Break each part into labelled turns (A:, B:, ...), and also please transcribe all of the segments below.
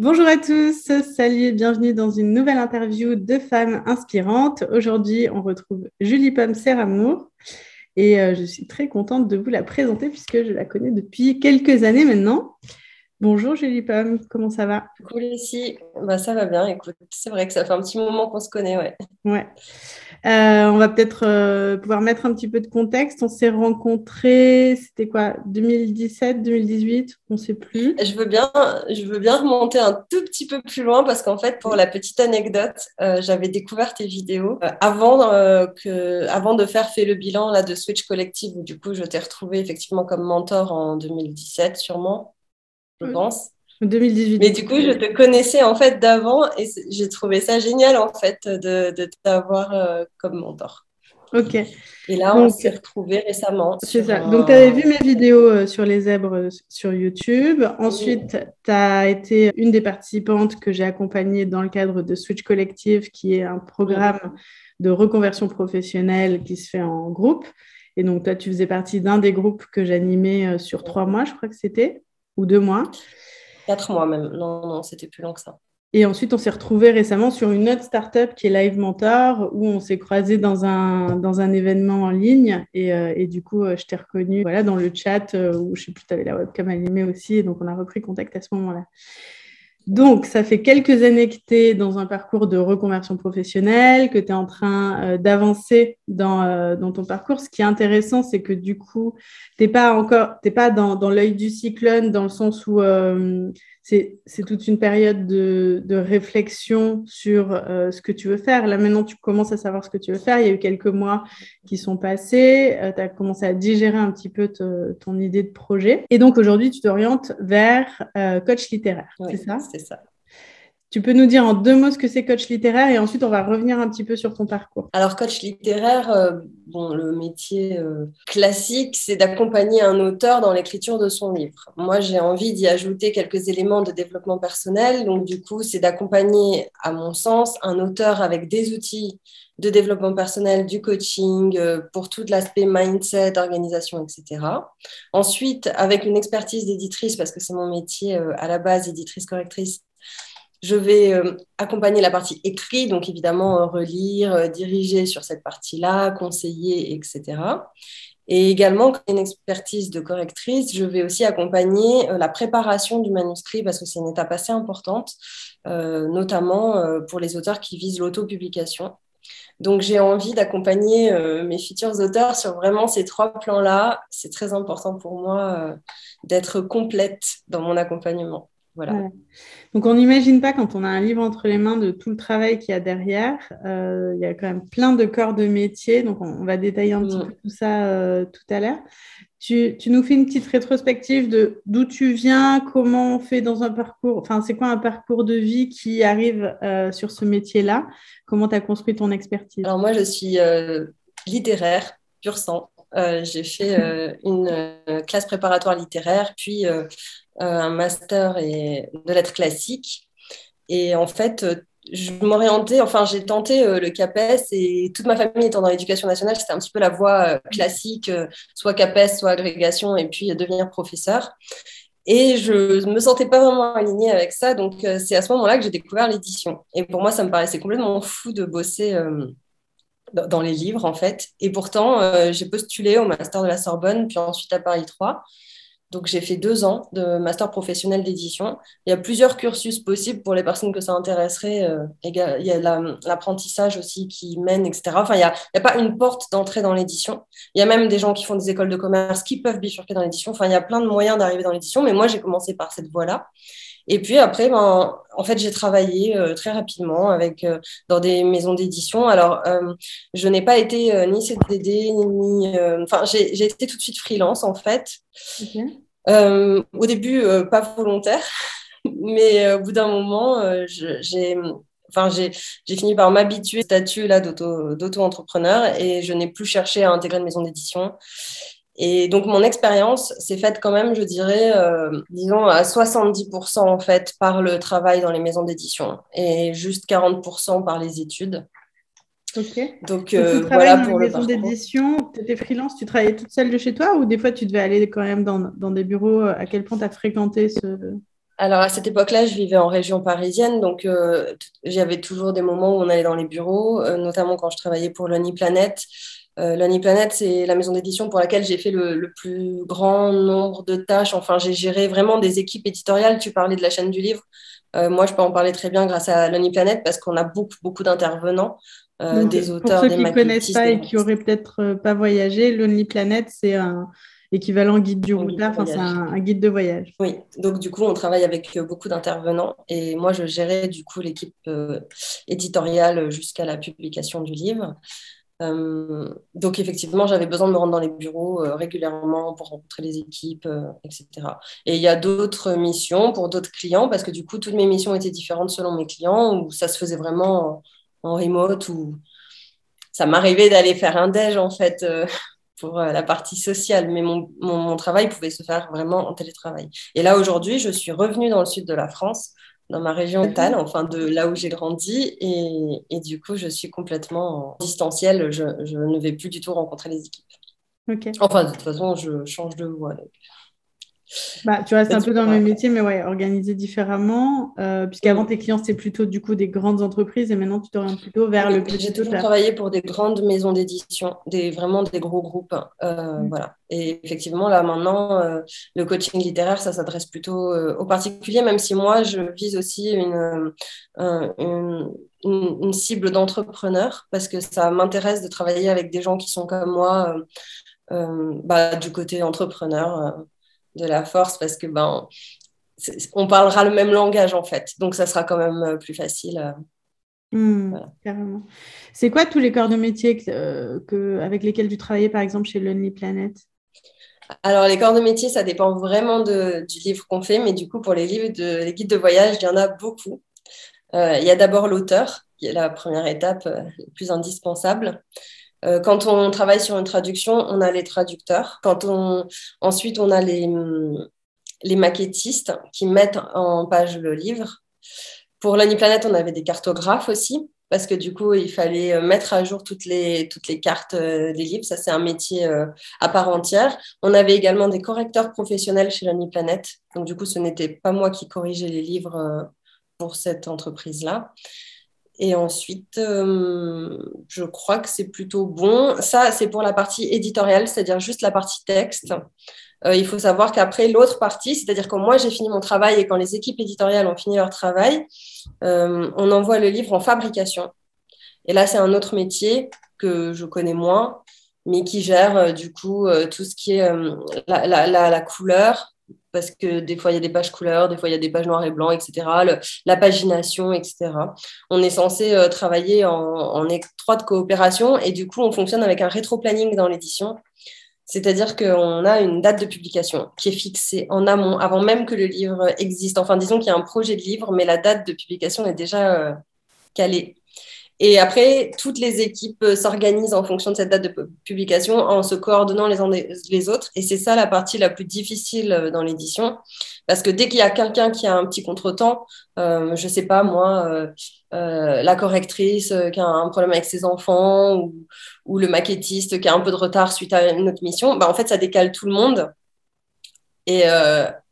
A: Bonjour à tous, salut et bienvenue dans une nouvelle interview de femmes inspirantes. Aujourd'hui, on retrouve Julie Pomme Serramour et euh, je suis très contente de vous la présenter puisque je la connais depuis quelques années maintenant. Bonjour Julie Pomme, comment ça va?
B: Cool ici, bah, ça va bien, écoute, c'est vrai que ça fait un petit moment qu'on se connaît, ouais.
A: Ouais. Euh, on va peut-être euh, pouvoir mettre un petit peu de contexte. On s'est rencontrés, c'était quoi, 2017, 2018 On ne sait plus.
B: Je veux, bien, je veux bien remonter un tout petit peu plus loin parce qu'en fait, pour la petite anecdote, euh, j'avais découvert tes vidéos avant, que, avant de faire fait le bilan là, de Switch Collective où du coup, je t'ai retrouvé effectivement comme mentor en 2017 sûrement, je pense.
A: 2018.
B: Mais du coup, je te connaissais en fait d'avant et j'ai trouvé ça génial en fait de, de t'avoir euh, comme mentor.
A: Ok.
B: Et là, on s'est retrouvés récemment.
A: C'est ça. Donc, tu avais vu mes vidéos euh, sur les zèbres euh, sur YouTube. Ensuite, tu as été une des participantes que j'ai accompagnée dans le cadre de Switch Collective, qui est un programme de reconversion professionnelle qui se fait en groupe. Et donc, toi, tu faisais partie d'un des groupes que j'animais sur trois mois, je crois que c'était, ou deux mois.
B: Quatre mois même. Non, non, c'était plus long que ça.
A: Et ensuite, on s'est retrouvé récemment sur une autre startup qui est Live Mentor, où on s'est croisé dans un, dans un événement en ligne. Et, euh, et du coup, euh, je t'ai reconnu voilà, dans le chat, euh, où je sais plus, tu avais la webcam allumée aussi. Et donc, on a repris contact à ce moment-là. Donc, ça fait quelques années que tu es dans un parcours de reconversion professionnelle, que tu es en train euh, d'avancer dans, euh, dans, ton parcours. Ce qui est intéressant, c'est que du coup, tu n'es pas encore, t'es pas dans, dans l'œil du cyclone, dans le sens où euh, c'est toute une période de, réflexion sur euh, ce que tu veux faire. Là, maintenant, tu commences à savoir ce que tu veux faire. Il y a eu quelques mois qui sont passés. Euh, tu as commencé à digérer un petit peu ton idée de projet. Et donc, aujourd'hui, tu t'orientes vers euh, coach littéraire. c'est ça?
B: C'est ça.
A: Tu peux nous dire en deux mots ce que c'est coach littéraire et ensuite on va revenir un petit peu sur ton parcours.
B: Alors coach littéraire, euh, bon, le métier euh, classique, c'est d'accompagner un auteur dans l'écriture de son livre. Moi, j'ai envie d'y ajouter quelques éléments de développement personnel. Donc du coup, c'est d'accompagner, à mon sens, un auteur avec des outils de développement personnel, du coaching, euh, pour tout l'aspect mindset, organisation, etc. Ensuite, avec une expertise d'éditrice, parce que c'est mon métier à la base, éditrice correctrice, je vais euh, accompagner la partie écrit, donc évidemment euh, relire, euh, diriger sur cette partie-là, conseiller, etc. Et également, une expertise de correctrice, je vais aussi accompagner la préparation du manuscrit parce que c'est une étape assez importante, notamment pour les auteurs qui visent l'autopublication. Donc, j'ai envie d'accompagner mes futurs auteurs sur vraiment ces trois plans-là. C'est très important pour moi d'être complète dans mon accompagnement.
A: Donc, on n'imagine pas quand on a un livre entre les mains de tout le travail qu'il y a derrière. Euh, il y a quand même plein de corps de métier. Donc, on, va détailler un petit peu tout ça euh, tout à l'heure. Tu, nous fais une petite rétrospective de d'où tu viens, comment on fait dans un parcours, enfin, c'est quoi un parcours de vie qui arrive euh, sur ce métier-là? Comment tu as construit ton expertise?
B: Alors, moi, je suis littéraire, pur sang. j'ai fait une classe préparatoire littéraire, puis un master de lettres classiques. Et en fait, je m'orientais, enfin, j'ai tenté euh, le CAPES et toute ma famille étant dans l'éducation nationale, c'était un petit peu la voie euh, classique, soit CAPES, soit agrégation, et puis devenir professeur. Et je ne me sentais pas vraiment alignée avec ça. Donc, c'est à ce moment-là que j'ai découvert l'édition. Et pour moi, ça me paraissait complètement fou de bosser dans les livres, en fait. Et pourtant, j'ai postulé au master de la Sorbonne, puis ensuite à Paris 3. Donc, j'ai fait deux ans de master professionnel d'édition. Il y a plusieurs cursus possibles pour les personnes que ça intéresserait. Euh, il y a l'apprentissage aussi qui mène, etc. Enfin, il n'y a, a, pas une porte d'entrée dans l'édition. Il y a même des gens qui font des écoles de commerce qui peuvent bifurquer dans l'édition. Enfin, il y a plein de moyens d'arriver dans l'édition. Mais moi, j'ai commencé par cette voie-là. Et puis après, ben, en fait, j'ai travaillé euh, très rapidement avec, euh, dans des maisons d'édition. Alors, je n'ai pas été ni CDD, ni. Enfin, j'ai été tout de suite freelance, en fait. Euh, au début, euh, pas volontaire, mais euh, au bout d'un moment, j'ai enfin, j'ai fini par m'habituer au statut d'auto-entrepreneur et je n'ai plus cherché à intégrer une maison d'édition. Et donc, mon expérience s'est faite quand même, je dirais, disons, à 70% en fait par le travail dans les maisons d'édition et juste 40% par les études.
A: Ok. Donc, euh, voilà dans pour les maisons d'édition. Tu étais freelance, tu travaillais toute seule de chez toi ou des fois tu devais aller quand même dans, dans des bureaux À quel point tu as fréquenté ce.
B: alors à cette époque-là, je vivais en région parisienne, donc euh, j'avais toujours des moments où on allait dans les bureaux, euh, notamment quand je travaillais pour Lonely Planet. Euh, Lonely Planet, c'est la maison d'édition pour laquelle j'ai fait le, plus grand nombre de tâches. Enfin, j'ai géré vraiment des équipes éditoriales. Tu parlais de la chaîne du livre. moi, je peux en parler très bien grâce à Lonely Planet parce qu'on a beaucoup, beaucoup d'intervenants. des auteurs,
A: pour ceux qui ne connaissent pas et qui auraient peut-être pas voyagé, Lonely Planet, c'est un, équivalent guide du routard, enfin, c'est un, guide de voyage.
B: Oui, donc du coup, on travaille avec euh, beaucoup d'intervenants et moi, je gérais du coup l'équipe euh, éditoriale jusqu'à la publication du livre. Euh, donc effectivement, j'avais besoin de me rendre dans les bureaux régulièrement pour rencontrer les équipes, etc. Et il y a d'autres missions pour d'autres clients parce que du coup, toutes mes missions étaient différentes selon mes clients ou ça se faisait vraiment en, remote ou ça m'arrivait d'aller faire un déj en fait pour euh, la partie sociale, mais mon, mon, travail pouvait se faire vraiment en télétravail. Et là, aujourd'hui, je suis revenue dans le sud de la France, dans ma région natale, enfin de là où j'ai grandi, et, et, du coup, je suis complètement en distanciel. Je, je, ne vais plus du tout rencontrer les équipes. Enfin, de toute façon, je change de voie.
A: Bah, tu restes un peu dans le même métier, mais ouais, organisé différemment. Euh, Puisqu'avant, tes clients, c'était plutôt du coup des grandes entreprises et maintenant, tu t'orientes plutôt vers le
B: J'ai toujours travaillé pour des grandes maisons d'édition, des, vraiment des gros groupes. Euh, mm. Voilà. Et effectivement, là, maintenant, euh, le coaching littéraire, ça s'adresse plutôt euh, aux particuliers, même si moi, je vise aussi une, une, une, cible d'entrepreneurs parce que ça m'intéresse de travailler avec des gens qui sont comme moi, bah, du côté entrepreneur de la force parce que ben, on parlera le même langage en fait. Donc ça sera quand même euh, plus facile. Euh,
A: hmm, carrément. C'est quoi tous les corps de métier que, euh, avec lesquels tu travaillais par exemple chez Lonely Planet?
B: Alors, les corps de métier, ça dépend vraiment de, du livre qu'on fait, mais du coup, pour les livres, de, les guides de voyage, il y en a beaucoup. il y a d'abord l'auteur, qui est la première étape la plus indispensable. Euh, quand on travaille sur une traduction, on a les traducteurs. Quand on, ensuite, on a les, les maquettistes qui mettent en page le livre. Pour Planète, on avait des cartographes aussi, parce que du coup, il fallait euh, mettre à jour toutes les, toutes les cartes euh, des livres. Ça, c'est un métier à part entière. On avait également des correcteurs professionnels chez Planète. Donc, du coup, ce n'était pas moi qui corrigeais les livres pour cette entreprise-là. Et ensuite, euh, je crois que c'est plutôt bon. Ça, c'est pour la partie éditoriale, c'est-à-dire juste la partie texte. Euh, il faut savoir qu'après l'autre partie, c'est-à-dire quand moi j'ai fini mon travail et quand les équipes éditoriales ont fini leur travail, euh, on envoie le livre en fabrication. Et là, c'est un autre métier que je connais moins, mais qui gère du coup tout ce qui est la, couleur, parce que des fois il y a des pages couleurs, des fois il y a des pages noires et blancs, etc. la pagination, etc. On est censé euh, travailler en, étroite coopération et du coup on fonctionne avec un rétro-planning dans l'édition. C'est-à-dire qu'on a une date de publication qui est fixée en amont, avant même que le livre existe. Enfin, disons qu'il y a un projet de livre, mais la date de publication est déjà euh, calée. Et après, toutes les équipes euh, s'organisent en fonction de cette date de publication en se coordonnant les uns les autres. Et c'est ça la partie la plus difficile euh, dans l'édition. Parce que dès qu'il y a quelqu'un qui a un petit contretemps, euh, je sais pas moi, euh, euh, la correctrice qui a un problème avec ses enfants ou, ou, le maquettiste qui a un peu de retard suite à une autre mission, bah, en fait, ça décale tout le monde. Et,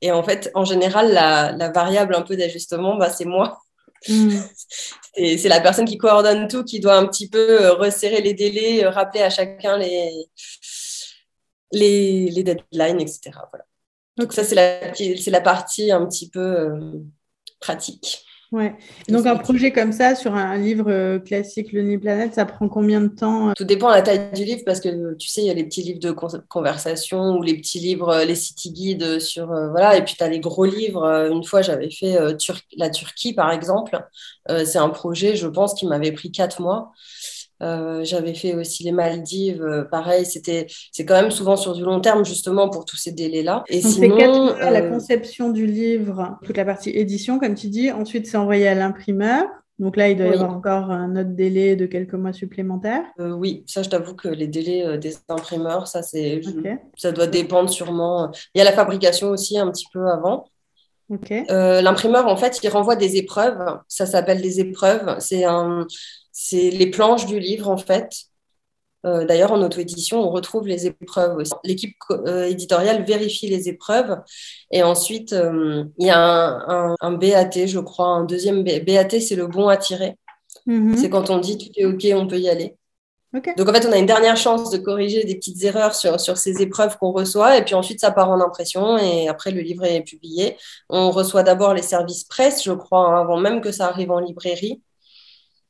B: et en fait, en général, la, la variable un peu d'ajustement, bah, c'est moi. Mm. c'est la personne qui coordonne tout, qui doit un petit peu euh, resserrer les délais, euh, rappeler à chacun les, les, les deadlines, etc. Voilà. Donc ça, c'est la, la partie un petit peu euh, pratique.
A: Ouais. Donc un projet comme ça sur un livre euh, classique, Le Planète, ça prend combien de temps euh?
B: Tout dépend de la taille du livre parce que tu sais, il y a les petits livres de conversation ou les petits livres, euh, les city guides sur voilà, et puis tu as les gros livres. Une fois, j'avais fait la Turquie par exemple. c'est un projet, je pense, qui m'avait pris quatre mois. Euh, j'avais fait aussi les Maldives, euh, pareil, c'était, c'est quand même souvent sur du long terme justement pour tous ces délais-là.
A: Et Donc sinon, la euh, conception du livre, toute la partie édition, comme tu dis. Ensuite, c'est envoyé à l'imprimeur. Donc là, il doit y avoir encore un autre délai de quelques mois supplémentaires.
B: oui, ça, je t'avoue que les délais des imprimeurs, ça, c'est, ça doit dépendre sûrement. Il y a la fabrication aussi un petit peu avant. l'imprimeur, en fait, il renvoie des épreuves. Ça s'appelle des épreuves. C'est un, c'est les planches du livre, en fait. D'ailleurs, en auto-édition, on retrouve les épreuves aussi. L'équipe éditoriale vérifie les épreuves. Et ensuite, il y a un, BAT, je crois, un deuxième BAT, c'est le bon à tirer. Mm-hmm. C'est quand on dit tout est OK, on peut y aller. Donc en fait, on a une dernière chance de corriger des petites erreurs sur, sur ces épreuves qu'on reçoit, et puis ensuite ça part en impression, et après le livre est publié. On reçoit d'abord les services presse, je crois, hein, avant même que ça arrive en librairie.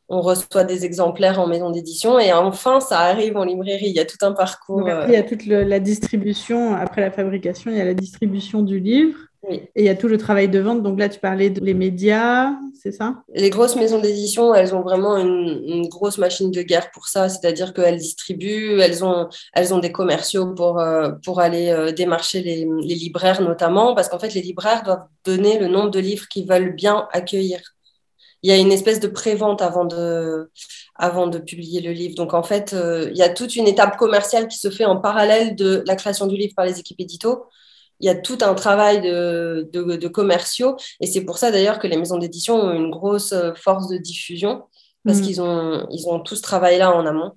B: On reçoit des exemplaires en maison d'édition, et enfin ça arrive en librairie. Il y a tout un parcours.
A: il y a toute la distribution, après la fabrication, il y a la distribution du livre. Et il y a tout le travail de vente. Donc là, tu parlais des médias, c'est ça?
B: Les grosses maisons d'édition, elles ont vraiment une, grosse machine de guerre pour ça. C'est-à-dire qu'elles distribuent, elles ont, elles ont des commerciaux pour, euh, pour aller euh, démarcher les, les, libraires notamment, parce qu'en fait, les libraires doivent donner le nombre de livres qu'ils veulent bien accueillir. Il y a une espèce de pré-vente avant de, avant de publier le livre. Donc en fait, euh, il y a toute une étape commerciale qui se fait en parallèle de la création du livre par les équipes édito il y a tout un travail de, de, commerciaux. Et c'est pour ça d'ailleurs que les maisons d'édition ont une grosse euh, force de diffusion, parce mm. qu'ils ont, ils ont tout ce travail-là en amont.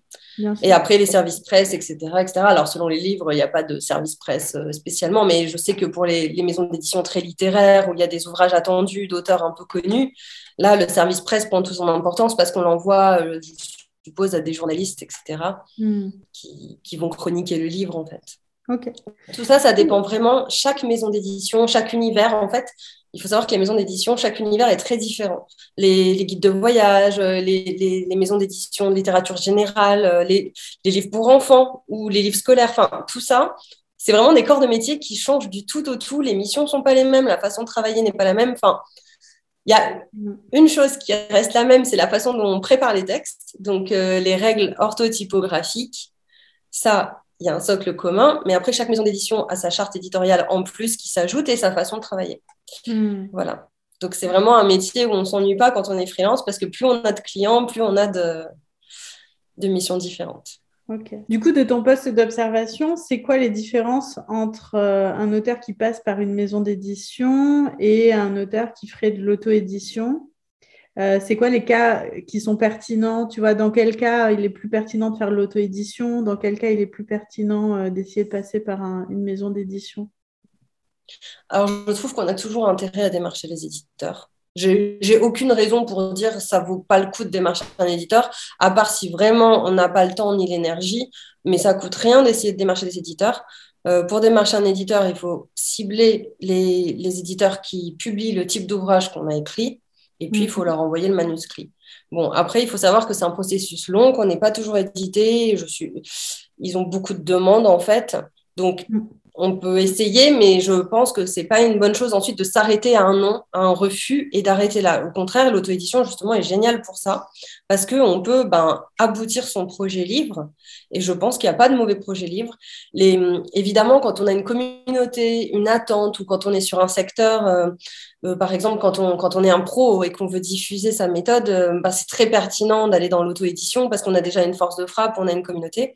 B: Et après, les services presse, etc., etc. Alors, selon les livres, il n'y a pas de service presse euh, spécialement, mais je sais que pour les, les maisons d'édition très littéraires, où il y a des ouvrages attendus d'auteurs un peu connus, là, le service presse prend toute son importance parce qu'on l'envoie, euh, je suppose, à des journalistes, etc., mm. qui, qui vont chroniquer le livre, en fait. Tout ça, ça dépend vraiment. Chaque maison d'édition, chaque univers, en fait, il faut savoir que les maisons d'édition, chaque univers est très différent. Les, guides de voyage, euh, les, maisons d'édition de littérature générale, euh, les, livres pour enfants ou les livres scolaires, enfin, tout ça, c'est vraiment des corps de métier qui changent du tout au tout. Les missions ne sont pas les mêmes, la façon de travailler n'est pas la même. Enfin, il y a une chose qui reste la même, c'est la façon dont on prépare les textes, donc euh, les règles orthotypographiques. Ça, il y a un socle commun, mais après, chaque maison d'édition a sa charte éditoriale en plus qui s'ajoute et sa façon de travailler. Hmm. Voilà. Donc, c'est vraiment un métier où on ne s'ennuie pas quand on est freelance parce que plus on a de clients, plus on a de, de missions différentes.
A: Ok. Du coup, de ton poste d'observation, c'est quoi les différences entre euh, un auteur qui passe par une maison d'édition et un auteur qui ferait de l'auto-édition? Euh, c'est quoi les cas qui sont pertinents? Tu vois, dans quel cas il est plus pertinent de faire l'auto-édition? Dans quel cas il est plus pertinent euh, d'essayer de passer par une maison d'édition?
B: Alors, je trouve qu'on a toujours intérêt à démarcher les éditeurs. J'ai aucune raison pour dire ça vaut pas le coup de démarcher un éditeur, à part si vraiment on n'a pas le temps ni l'énergie, mais ça coûte rien d'essayer de démarcher des éditeurs. Euh, pour démarcher un éditeur, il faut cibler les éditeurs qui publient le type d'ouvrage qu'on a écrit et puis, il faut leur envoyer le manuscrit. Bon, après, il faut savoir que c'est un processus long, qu'on n'est pas toujours édité. Je suis... Ils ont beaucoup de demandes, en fait. Donc, mm on peut essayer, mais je pense que c'est pas une bonne chose ensuite de s'arrêter à un non, à un refus et d'arrêter là. Au contraire, l'auto-édition, justement, est géniale pour ça, parce qu'on peut ben, aboutir son projet livre, et je pense qu'il n'y a pas de mauvais projet livre. Évidemment, quand on a une communauté, une attente, ou quand on est sur un secteur, euh, euh, par exemple, quand on, quand on est un pro et qu'on veut diffuser sa méthode, euh, ben, c'est très pertinent d'aller dans l'auto-édition, parce qu'on a déjà une force de frappe, on a une communauté.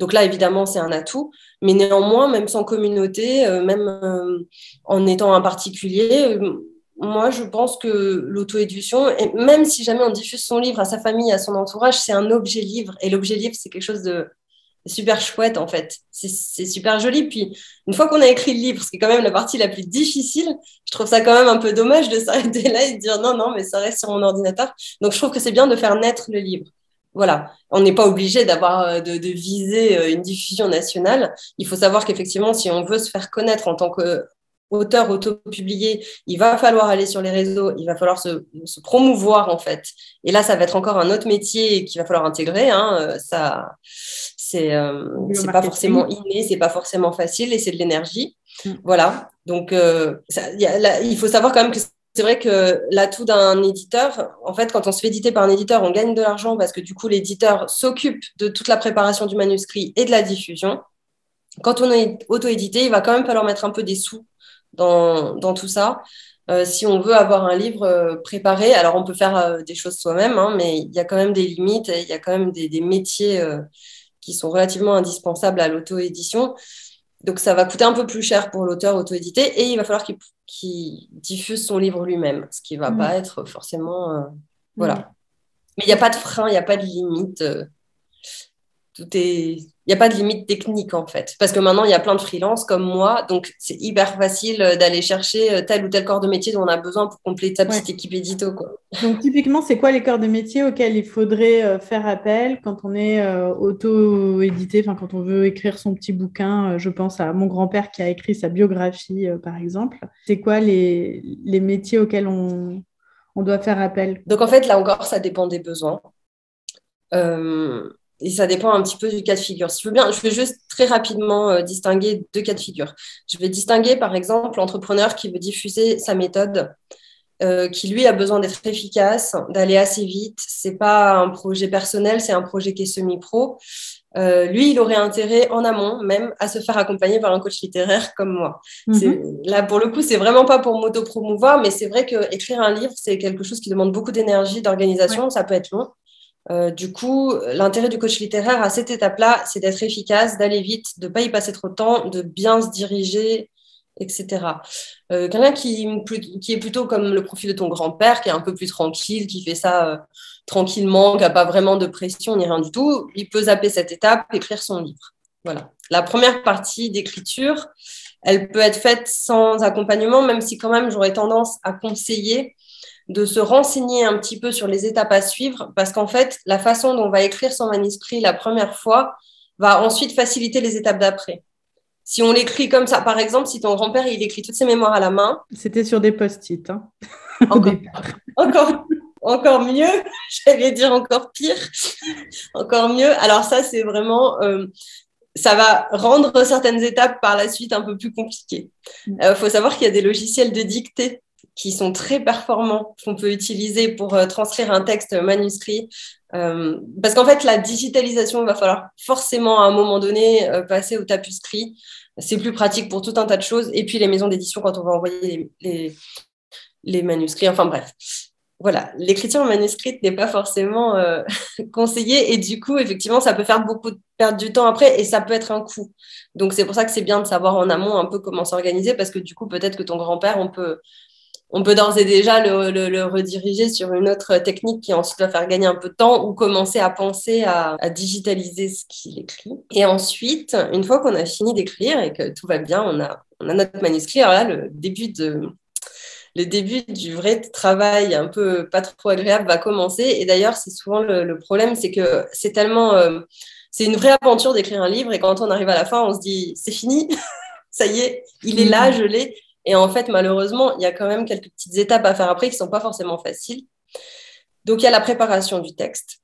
B: Donc là, évidemment, c'est un atout. Mais néanmoins, même sans communauté, euh, même euh, en étant un particulier, euh, moi, je pense que l'auto-édition, même si jamais on diffuse son livre à sa famille, à son entourage, c'est un objet livre. Et l'objet livre, c'est quelque chose de super chouette, en fait. C'est super joli. Puis, une fois qu'on a écrit le livre, ce qui est quand même la partie la plus difficile, je trouve ça quand même un peu dommage de s'arrêter là et de dire non, non, mais ça reste sur mon ordinateur. Donc, je trouve que c'est bien de faire naître le livre voilà, on n'est pas obligé d'avoir euh, de, viser euh, une diffusion nationale. Il faut savoir qu'effectivement, si on veut se faire connaître en tant qu'auteur auto-publié, il va falloir aller sur les réseaux, il va falloir se, promouvoir en fait. Et là, ça va être encore un autre métier qu'il va falloir intégrer. Hein. Euh, ça, c'est pas forcément inné, c'est pas forcément facile et c'est de l'énergie. Mm. Voilà. Donc, il faut savoir quand même que c'est vrai que l'atout d'un éditeur, en fait, quand on se fait éditer par un éditeur, on gagne de l'argent parce que du coup, l'éditeur s'occupe de toute la préparation du manuscrit et de la diffusion. Quand on est auto-édité, il va quand même falloir mettre un peu des sous dans, dans tout ça. Euh, si on veut avoir un livre euh, préparé, alors on peut faire euh, des choses soi-même, hein, mais il y a quand même des limites, il y a quand même des, des métiers qui sont relativement indispensables à l'auto-édition. Donc ça va coûter un peu plus cher pour l'auteur auto-édité et il va falloir qu'il diffuse son livre lui-même, ce qui ne va mm. pas être forcément... Euh, voilà. Mm. Mais il n'y a pas de frein, il n'y a pas de limite. Euh, tout est il n'y a pas de limite technique en fait. Parce que maintenant, il y a plein de freelances comme moi, donc c'est hyper facile d'aller chercher tel ou tel corps de métier dont on a besoin pour compléter sa petite équipe édito. Quoi.
A: Donc typiquement, c'est quoi les corps de métier auxquels il faudrait faire appel quand on est auto-édité, enfin quand on veut écrire son petit bouquin Je pense à mon grand-père qui a écrit sa biographie, par exemple. C'est quoi les, les métiers auxquels on, on doit faire appel?
B: Donc en fait, là encore, ça dépend des besoins. Euh, et ça dépend un petit peu du cas de figure. Si je veux bien, je vais juste très rapidement euh, distinguer deux cas de figure. Je vais distinguer, par exemple, l'entrepreneur qui veut diffuser sa méthode, euh, qui lui a besoin d'être efficace, d'aller assez vite. C'est pas un projet personnel, c'est un projet qui est semi-pro. Euh, lui, il aurait intérêt en amont même à se faire accompagner par un coach littéraire comme moi. Mhm. Là, pour le coup, c'est vraiment pas pour m'auto-promouvoir, mais c'est vrai que écrire un livre, c'est quelque chose qui demande beaucoup d'énergie, d'organisation. Ça peut être long. Euh, du coup, l'intérêt du coach littéraire à cette étape-là, c'est d'être efficace, d'aller vite, de ne pas y passer trop de temps, de bien se diriger, etc. Euh, quelqu'un qui, est plutôt comme le profil de ton grand-père, qui est un peu plus tranquille, qui fait ça euh, tranquillement, qui n'a pas vraiment de pression ni rien du tout, il peut zapper cette étape, écrire son livre. Voilà. La première partie d'écriture, elle peut être faite sans accompagnement, même si quand même j'aurais tendance à conseiller de se renseigner un petit peu sur les étapes à suivre, parce qu'en fait, la façon dont on va écrire son manuscrit la première fois va ensuite faciliter les étapes d'après. Si on l'écrit comme ça, par exemple, si ton grand-père il écrit toutes ses mémoires à la main.
A: C'était sur des post-it. Hein,
B: encore, encore, mieux, j'allais dire encore pire, encore mieux. Alors ça, c'est vraiment, euh, ça va rendre certaines étapes par la suite un peu plus compliquées. Il mm. euh, faut savoir qu'il y a des logiciels de dictée qui sont très performants qu'on peut utiliser pour euh, transcrire un texte manuscrit. Euh, parce qu'en fait, la digitalisation, il va falloir forcément à un moment donné euh, passer au tapuscrit. C'est plus pratique pour tout un tas de choses. Et puis les maisons d'édition quand on va envoyer les, les, manuscrits. Enfin bref. Voilà, l'écriture manuscrite n'est pas forcément conseillée et du coup, effectivement, ça peut faire beaucoup de perdre du temps après et ça peut être un coût. Donc c'est pour ça que c'est bien de savoir en amont un peu comment s'organiser parce que du coup, peut-être que ton grand-père, on peut on peut d'ores et déjà le, rediriger sur une autre technique qui ensuite va faire gagner un peu de temps ou commencer à penser à, digitaliser ce qu'il écrit. Et ensuite, une fois qu'on a fini d'écrire et que tout va bien, on a, on a notre manuscrit. Alors là, le début de, le début du vrai travail un peu pas trop agréable va commencer. Et d'ailleurs, c'est souvent le, problème, c'est que c'est tellement, euh, c'est une vraie aventure d'écrire un livre. Et quand on arrive à la fin, on se dit, c'est fini, ça y est, il est là, je l'ai. Et en fait, malheureusement, il y a quand même quelques petites étapes à faire après qui ne sont pas forcément faciles. Donc, il y a la préparation du texte.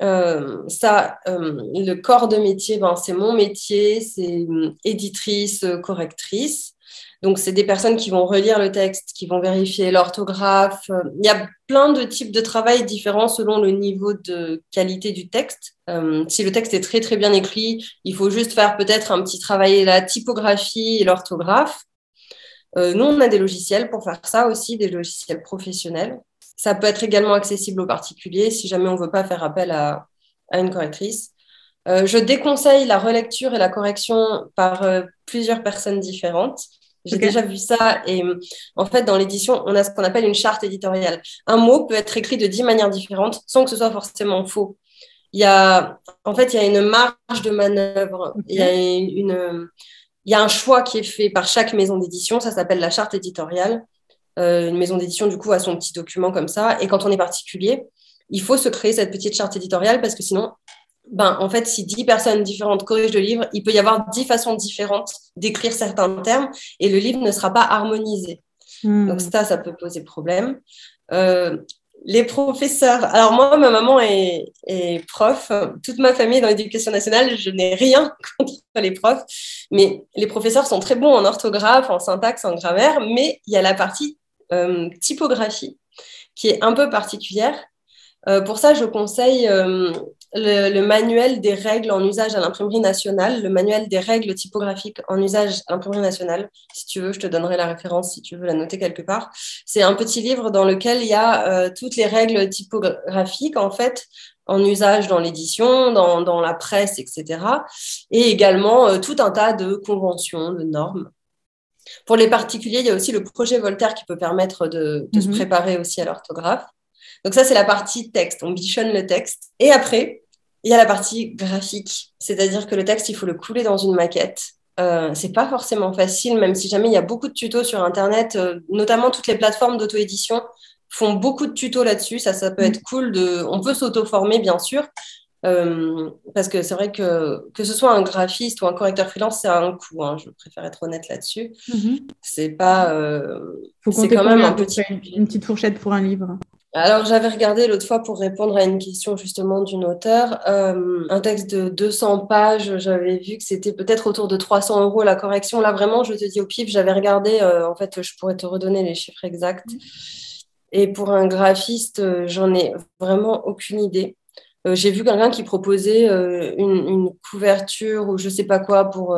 B: Euh, ça, euh, le corps de métier, ben, c'est mon métier, c'est euh, éditrice, correctrice. Donc, c'est des personnes qui vont relire le texte, qui vont vérifier l'orthographe. Il y a plein de types de travail différents selon le niveau de qualité du texte. si le texte est très, très bien écrit, il faut juste faire peut-être un petit travail la typographie et l'orthographe. Euh, nous, on a des logiciels pour faire ça aussi, des logiciels professionnels. Ça peut être également accessible aux particuliers si jamais on ne veut pas faire appel à, une correctrice. Euh, je déconseille la relecture et la correction par euh, plusieurs personnes différentes. J'ai déjà vu ça et en fait, dans l'édition, on a ce qu'on appelle une charte éditoriale. Un mot peut être écrit de dix manières différentes sans que ce soit forcément faux. Il y a, en fait, il y a une marge de manœuvre. Il y a une, il y a un choix qui est fait par chaque maison d'édition, ça s'appelle la charte éditoriale. Euh, une maison d'édition, du coup, a son petit document comme ça. Et quand on est particulier, il faut se créer cette petite charte éditoriale parce que sinon, ben, en fait, si dix personnes différentes corrigent le livre, il peut y avoir dix façons différentes d'écrire certains termes et le livre ne sera pas harmonisé. Hmm. Donc ça, ça peut poser problème. Euh, les professeurs. Alors moi, ma maman est, prof. Toute ma famille est dans l'éducation nationale. Je n'ai rien contre les profs. Mais les professeurs sont très bons en orthographe, en syntaxe, en grammaire. Mais il y a la partie euh, typographie qui est un peu particulière. Euh, pour ça, je conseille le, manuel des règles en usage à l'imprimerie nationale, le manuel des règles typographiques en usage à l'imprimerie nationale. Si tu veux, je te donnerai la référence si tu veux la noter quelque part. C'est un petit livre dans lequel il y a euh, toutes les règles typographiques, en fait, en usage dans l'édition, dans, dans, la presse, etc. Et également euh, tout un tas de conventions, de normes. Pour les particuliers, il y a aussi le projet Voltaire qui peut permettre de, de se mhm. préparer aussi à l'orthographe. Donc ça, c'est la partie texte. On bichonne le texte. Et après, Il y a la partie graphique, c'est-à-dire que le texte, il faut le couler dans une maquette. Euh, c'est pas forcément facile, même si jamais il y a beaucoup de tutos sur Internet, euh, notamment toutes les plateformes d'auto-édition font beaucoup de tutos là-dessus. Ça, ça peut être cool. De... On peut s'auto-former, bien sûr, euh, parce que c'est vrai que que ce soit un graphiste ou un correcteur freelance, c'est un coût. Hein. Je préfère être honnête là-dessus. Mm-hmm. C'est pas.
A: c'est quand même un petit. Une petite fourchette pour un livre?
B: Alors, j'avais regardé l'autre fois pour répondre à une question justement d'une auteure, euh, un texte de 200 pages, j'avais vu que c'était peut-être autour de 300 euros la correction. Là, vraiment, je te dis au pif, j'avais regardé, euh, en fait, je pourrais te redonner les chiffres exacts. Et pour un graphiste, euh, j'en ai vraiment aucune idée. J'ai vu quelqu'un qui proposait une, couverture ou je sais pas quoi pour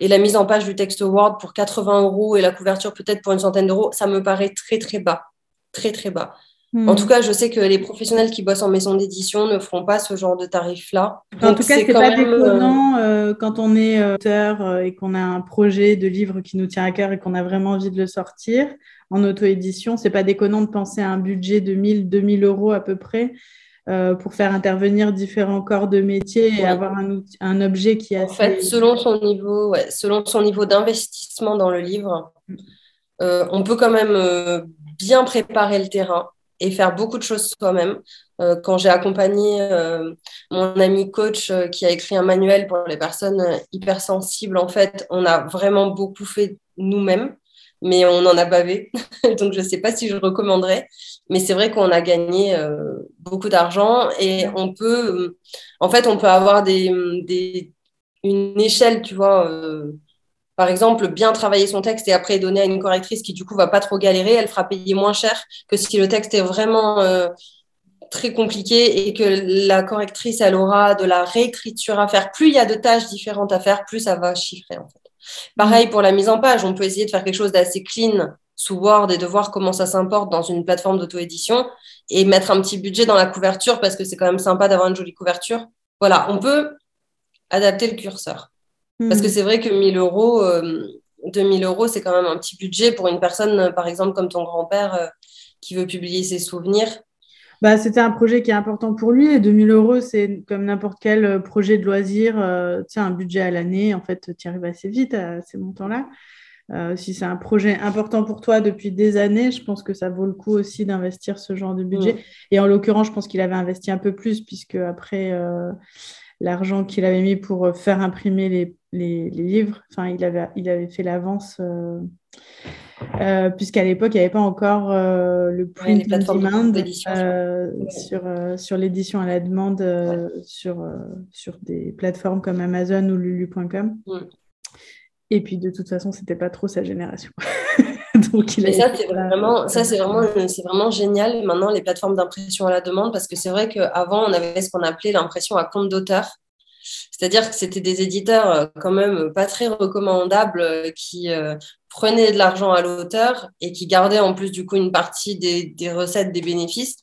B: et la mise en page du texte Word pour 80 euros et la couverture peut-être pour une centaine d'euros. Ça me paraît très très bas, très très bas. En tout hmm. cas, je sais que les professionnels qui bossent en maison d'édition ne feront pas ce genre de tarif-là.
A: En tout cas, c'est pas déconnant euh, quand on est euh, auteur euh, et qu'on a un projet de livre qui nous tient à cœur et qu'on a vraiment envie de le sortir en auto-édition. C'est pas déconnant de penser à un budget de 1000, 2000 euros à peu près pour faire intervenir différents corps de métier et avoir un, un, objet qui
B: a. En fait, selon son niveau, ouais, selon son niveau d'investissement dans le livre, hmm. on peut quand même bien préparer le terrain et faire beaucoup de choses soi-même. Euh, quand j'ai accompagné euh, mon ami coach euh, qui a écrit un manuel pour les personnes hypersensibles, en fait, on a vraiment beaucoup fait nous-mêmes, mais on en a bavé. Donc, je ne sais pas si je recommanderais, mais c'est vrai qu'on a gagné beaucoup d'argent et on peut, en fait, on peut avoir des, des une échelle, tu vois par exemple, bien travailler son texte et après donner à une correctrice qui, du coup, va pas trop galérer, elle fera payer moins cher que si le texte est vraiment euh, très compliqué et que la correctrice, elle aura de la réécriture à faire. Plus il y a de tâches différentes à faire, plus ça va chiffrer. Pareil pour la mise en page, on peut essayer de faire quelque chose d'assez clean sous Word et de voir comment ça s'importe dans une plateforme d'auto-édition et mettre un petit budget dans la couverture parce que c'est quand même sympa d'avoir une jolie couverture. Voilà, on peut adapter le curseur. Parce que hmm. c'est vrai que 1000 euros, 2000 euh, euros, c'est quand même un petit budget pour une personne, par exemple, comme ton grand-père, euh, qui veut publier ses souvenirs.
A: Bah, c'était un projet qui est important pour lui et 2000 euros, c'est comme n'importe quel euh, projet de loisir. tiens, un budget à l'année, en fait, tu arrives assez vite à ces montants-là. si c'est un projet important pour toi depuis des années, je pense que ça vaut le coup aussi d'investir ce genre de budget. Hmm. Et en l'occurrence, je pense qu'il avait investi un peu plus, puisque après, l'argent qu'il avait mis pour euh, faire imprimer les, les, livres. Enfin, il avait, il avait fait l'avance, euh, euh, puisqu'à l'époque, il n'y avait pas encore le print on demand sur, sur l'édition à la demande sur, sur des plateformes comme Amazon ou Lulu.com. Et puis, de toute façon, c'était pas trop sa génération.
B: Donc, il ça, c'est vraiment, ça, c'est vraiment, c'est vraiment génial. Maintenant, les plateformes d'impression à la demande, parce que c'est vrai qu'avant, on avait ce qu'on appelait l'impression à compte d'auteur. C'est-à-dire que c'était des éditeurs euh, quand même pas très recommandables euh, qui euh, prenaient de l'argent à l'auteur et qui gardaient en plus du coup une partie des, des recettes, des bénéfices,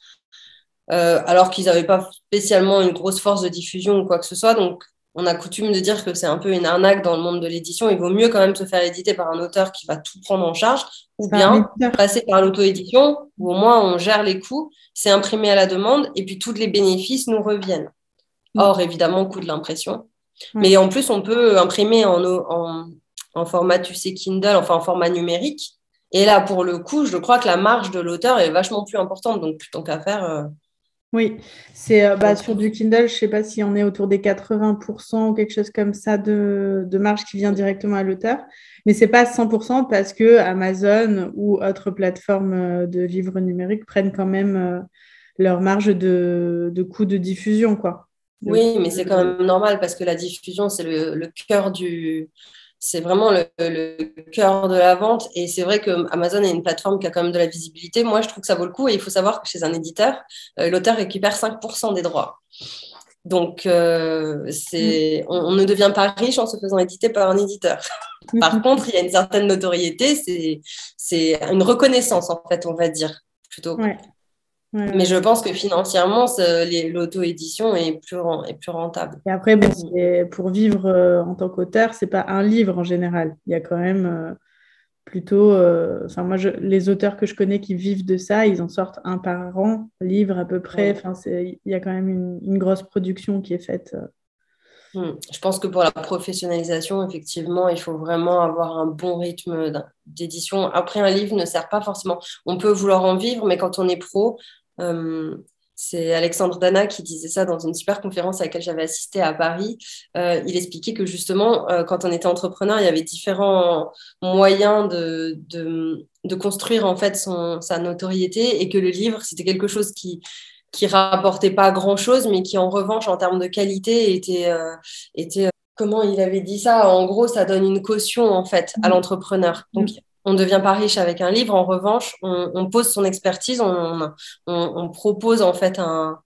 B: alors qu'ils n'avaient pas spécialement une grosse force de diffusion ou quoi que ce soit. Donc on a coutume de dire que c'est un peu une arnaque dans le monde de l'édition. Il vaut mieux quand même se faire éditer par un auteur qui va tout prendre en charge, ou bien passer par l'auto-édition, où au moins on gère les coûts, c'est imprimé à la demande, et puis tous les bénéfices nous reviennent. Mm. Or, évidemment, coût de l'impression. Mais en plus, on peut imprimer en, en, en format, tu sais, Kindle, enfin en format numérique. Et là, pour le coup, je crois que la marge de l'auteur est vachement plus importante. Donc, tant qu'à faire, euh,
A: oui, c'est euh, bah, sur du Kindle, je ne sais pas si on est autour des 80% ou quelque chose comme ça de, marge qui vient directement à l'auteur, mais ce n'est pas 100% parce que Amazon ou autres plateformes euh, de livres numériques prennent quand même euh, leur marge de, de coût de diffusion. Quoi.
B: oui, mais c'est quand même normal parce que la diffusion, c'est le, cœur du, c'est vraiment le, cœur de la vente. Et c'est vrai que Amazon est une plateforme qui a quand même de la visibilité. Moi, je trouve que ça vaut le coup. Et il faut savoir que chez un éditeur, euh, l'auteur récupère 5% des droits. Donc, euh, c'est, on, ne devient pas riche en se faisant éditer par un éditeur. par contre, il y a une certaine notoriété. C'est, c'est une reconnaissance, en fait, on va dire, plutôt. Mais je pense que financièrement, l'auto-édition est plus, est plus rentable.
A: Et après, pour vivre euh, en tant qu'auteur, ce n'est pas un livre en général. Il y a quand même euh, plutôt, enfin moi, je, les auteurs que je connais qui vivent de ça, ils en sortent un par an, livre à peu près. Enfin, il y a quand même une, une, grosse production qui est faite.
B: Hmm. Je pense que pour la professionnalisation, effectivement, il faut vraiment avoir un bon rythme d'édition. Après, un livre ne sert pas forcément. On peut vouloir en vivre, mais quand on est pro, c'est Alexandre Dana qui disait ça dans une super conférence à laquelle j'avais assisté à Paris. Euh, il expliquait que justement, euh, quand on était entrepreneur, il y avait différents moyens de, de, construire en fait son, sa notoriété et que le livre, c'était quelque chose qui qui rapportait pas grand chose, mais qui en revanche, en termes de qualité, était, euh, était comment il avait dit ça? En gros, ça donne une caution en fait à mmh. l'entrepreneur. Donc, mmh on ne devient pas riche avec un livre. En revanche, on, pose son expertise, on, propose en fait un,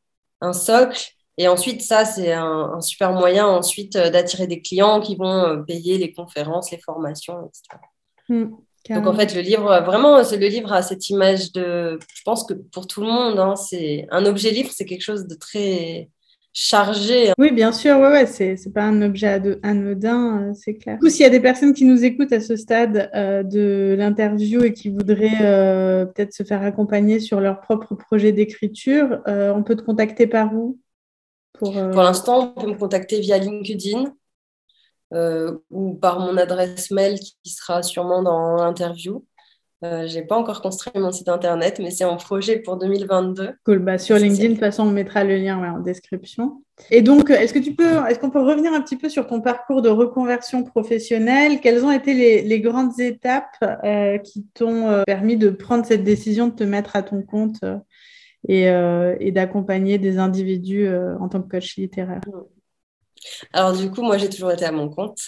B: socle. Et ensuite, ça, c'est un, super moyen ensuite euh, d'attirer des clients qui vont euh, payer les conférences, les formations, etc. Mmh, Donc en fait, le livre, vraiment, c'est le livre a cette image de, je pense que pour tout le monde, hein, c'est un objet livre, c'est quelque chose de très chargé.
A: Oui, bien sûr, ouais, ouais, c'est, c'est pas un objet anodin, euh, c'est clair. Du coup, s'il y a des personnes qui nous écoutent à ce stade euh, de l'interview et qui voudraient euh, peut-être se faire accompagner sur leur propre projet d'écriture, on peut te contacter par où?
B: Pour, pour l'instant, on peut me contacter via LinkedIn. ou par mon adresse mail qui sera sûrement dans l'interview. Euh, je n'ai pas encore construit mon site internet, mais c'est en projet pour 2022.
A: Cool. Bah, sur LinkedIn, de toute façon, on mettra le lien en description. Et donc, est-ce que tu peux, est-ce qu'on peut revenir un petit peu sur ton parcours de reconversion professionnelle? Quelles ont été les, grandes étapes euh, qui t'ont euh, permis de prendre cette décision de te mettre à ton compte et, et d'accompagner des individus en tant que coach littéraire?
B: Alors, du coup, moi, j'ai toujours été à mon compte.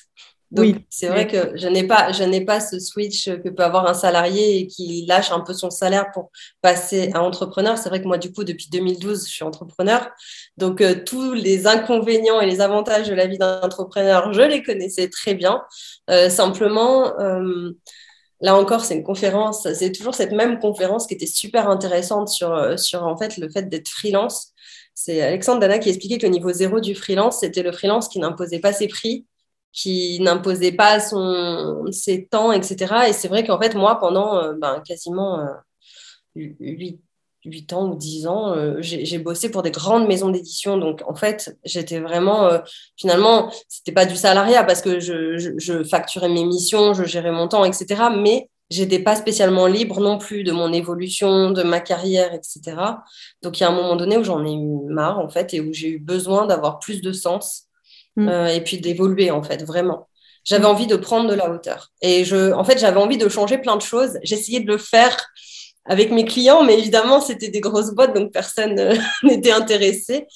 B: Donc, oui. c'est vrai que je n'ai pas, je n'ai pas ce switch que peut avoir un salarié et qui lâche un peu son salaire pour passer à entrepreneur. C'est vrai que moi, du coup, depuis 2012, je suis entrepreneur. Donc, euh, tous les inconvénients et les avantages de la vie d'entrepreneur, je les connaissais très bien. Euh, simplement, euh, là encore, c'est une conférence, c'est toujours cette même conférence qui était super intéressante sur, sur en fait, le fait d'être freelance. C'est Alexandre Dana qui expliquait que le niveau zéro du freelance, c'était le freelance qui n'imposait pas ses prix qui n'imposait pas son, ses temps, etc. Et c'est vrai qu'en fait, moi, pendant euh, ben, quasiment euh, 8, ans ou 10 ans, euh, j'ai bossé pour des grandes maisons d'édition. Donc, en fait, j'étais vraiment, euh, finalement, c'était pas du salariat parce que je, je, je, facturais mes missions, je gérais mon temps, etc. Mais j'étais pas spécialement libre non plus de mon évolution, de ma carrière, etc. Donc, il y a un moment donné où j'en ai eu marre, en fait, et où j'ai eu besoin d'avoir plus de sens Mm. Euh, et puis d'évoluer en fait, vraiment. J'avais envie de prendre de la hauteur. Et je, en fait, j'avais envie de changer plein de choses. J'essayais de le faire avec mes clients, mais évidemment, c'était des grosses boîtes, donc personne euh, n'était intéressé.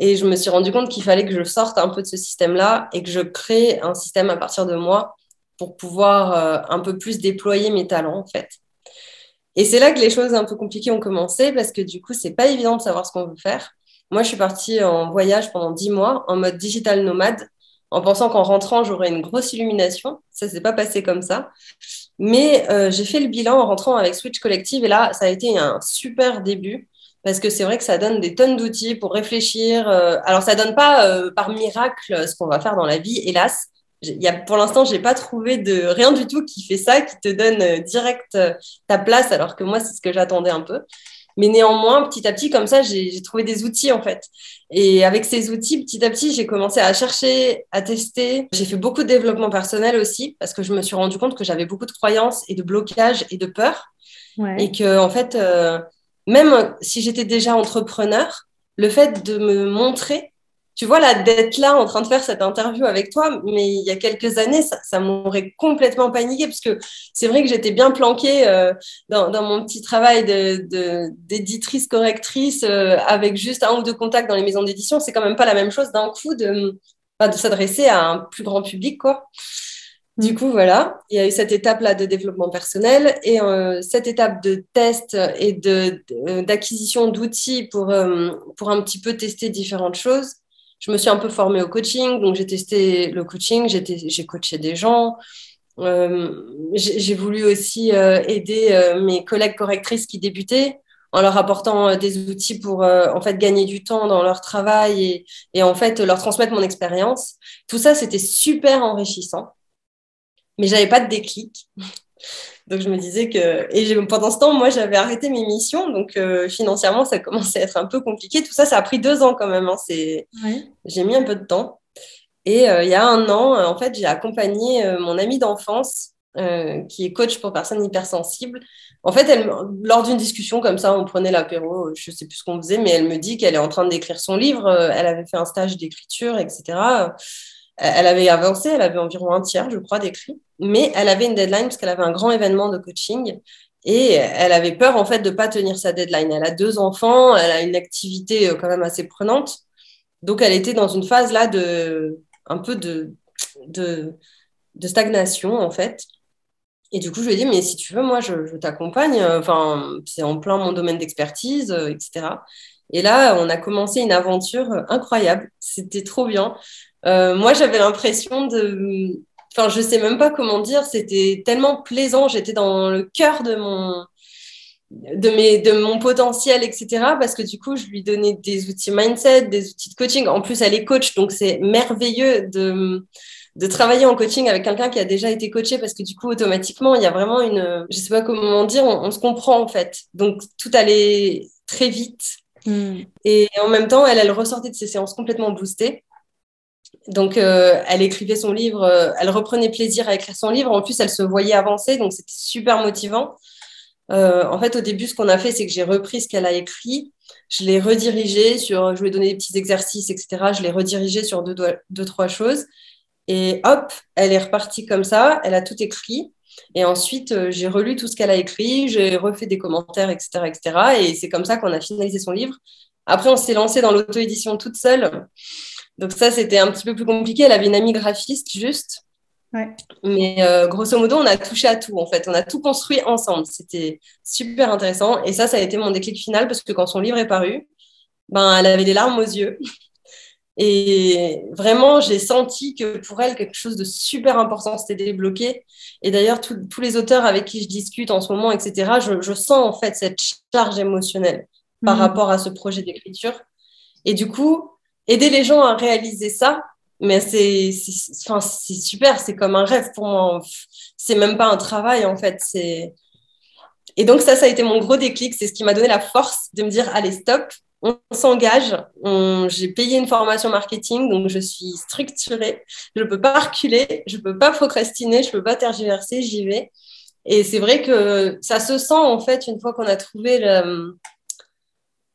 B: Et je me suis rendu compte qu'il fallait que je sorte un peu de ce système-là et que je crée un système à partir de moi pour pouvoir euh, un peu plus déployer mes talents, en fait. Et c'est là que les choses un peu compliquées ont commencé parce que du coup, c'est pas évident de savoir ce qu'on veut faire. Moi, je suis partie en voyage pendant dix mois en mode digital nomade, en pensant qu'en rentrant, j'aurais une grosse illumination. Ça s'est pas passé comme ça. Mais euh, j'ai fait le bilan en rentrant avec Switch Collective et là, ça a été un super début parce que c'est vrai que ça donne des tonnes d'outils pour réfléchir. Euh, alors, ça donne pas euh, par miracle ce qu'on va faire dans la vie, hélas. Y a, pour l'instant, j'ai pas trouvé de rien du tout qui fait ça, qui te donne direct ta place, alors que moi, c'est ce que j'attendais un peu. Mais néanmoins, petit à petit, comme ça, j'ai trouvé des outils en fait. Et avec ces outils, petit à petit, j'ai commencé à chercher, à tester. J'ai fait beaucoup de développement personnel aussi parce que je me suis rendu compte que j'avais beaucoup de croyances et de blocages et de peurs. Et que, en fait, euh, même si j'étais déjà entrepreneur, le fait de me montrer tu vois, là, d'être là en train de faire cette interview avec toi, mais il y a quelques années, ça, m'aurait complètement paniqué, parce que c'est vrai que j'étais bien planquée euh, dans, mon petit travail d'éditrice, correctrice, euh, avec juste un ou deux contacts dans les maisons d'édition. C'est quand même pas la même chose d'un coup de, de s'adresser à un plus grand public, quoi. Du coup, voilà, il y a eu cette étape-là de développement personnel et euh, cette étape de test et d'acquisition d'outils pour, pour un petit peu tester différentes choses je me suis un peu formée au coaching, donc j'ai testé le coaching, j'ai coaché des gens. Euh, j'ai voulu aussi euh, aider euh, mes collègues correctrices qui débutaient en leur apportant des outils pour en fait gagner du temps dans leur travail et, et en fait leur transmettre mon expérience. Tout ça, c'était super enrichissant, mais j'avais pas de déclic. Donc je me disais que et pendant ce temps, moi j'avais arrêté mes missions, donc euh, financièrement ça commençait à être un peu compliqué. Tout ça, ça a pris deux ans quand même. Hein. C'est j'ai mis un peu de temps. Et euh, il y a un an, en fait, j'ai accompagné mon amie d'enfance qui est coach pour personnes hypersensibles. En fait, elle, lors d'une discussion comme ça, on prenait l'apéro, je sais plus ce qu'on faisait, mais elle me dit qu'elle est en train d'écrire son livre. Elle avait fait un stage d'écriture, etc. Elle avait avancé, elle avait environ un tiers, je crois, d'écrit, mais elle avait une deadline parce qu'elle avait un grand événement de coaching et elle avait peur en fait de pas tenir sa deadline. Elle a deux enfants, elle a une activité euh, quand même assez prenante, donc elle était dans une phase là de un peu de, de, stagnation en fait. Et du coup, je lui ai dit, mais si tu veux, moi, je, t'accompagne. Euh, enfin, c'est en plein mon domaine d'expertise, euh, etc. Et là, on a commencé une aventure incroyable. C'était trop bien. Euh, moi, j'avais l'impression de. Enfin, je sais même pas comment dire, c'était tellement plaisant. J'étais dans le cœur de mon, de, mes, de mon potentiel, etc. Parce que du coup, je lui donnais des outils mindset, des outils de coaching. En plus, elle est coach, donc c'est merveilleux de, de travailler en coaching avec quelqu'un qui a déjà été coaché parce que du coup, automatiquement, il y a vraiment une, je sais pas comment dire, on, se comprend en fait. Donc, tout allait très vite. Hmm. Et en même temps, elle, elle ressortait de ses séances complètement boostée. Donc, euh, elle écrivait son livre, euh, elle reprenait plaisir à écrire son livre. En plus, elle se voyait avancer, donc c'était super motivant. Euh, en fait, au début, ce qu'on a fait, c'est que j'ai repris ce qu'elle a écrit, je l'ai redirigé sur, je lui ai donné des petits exercices, etc. Je l'ai redirigé sur deux, deux, trois choses. Et hop, elle est repartie comme ça, elle a tout écrit. Et ensuite, j'ai relu tout ce qu'elle a écrit, j'ai refait des commentaires, etc. etc. et c'est comme ça qu'on a finalisé son livre. Après, on s'est lancé dans l'auto-édition toute seule. Donc ça, c'était un petit peu plus compliqué. Elle avait une amie graphiste juste. Mais euh, grosso modo, on a touché à tout en fait. On a tout construit ensemble. C'était super intéressant. Et ça, ça a été mon déclic final parce que quand son livre est paru, ben, elle avait des larmes aux yeux. Et vraiment, j'ai senti que pour elle, quelque chose de super important s'était débloqué. Et d'ailleurs, tous les auteurs avec qui je discute en ce moment, etc., je, sens en fait cette charge émotionnelle par mmh. rapport à ce projet d'écriture. Et du coup, aider les gens à réaliser ça, mais c'est super, c'est comme un rêve pour moi. C'est même pas un travail en fait. Et donc ça, ça a été mon gros déclic. C'est ce qui m'a donné la force de me dire allez stop, on s'engage. J'ai payé une formation marketing, donc je suis structurée. Je peux pas reculer, je peux pas procrastiner, je peux pas tergiverser, j'y vais. Et c'est vrai que ça se sent en fait une fois qu'on a trouvé le,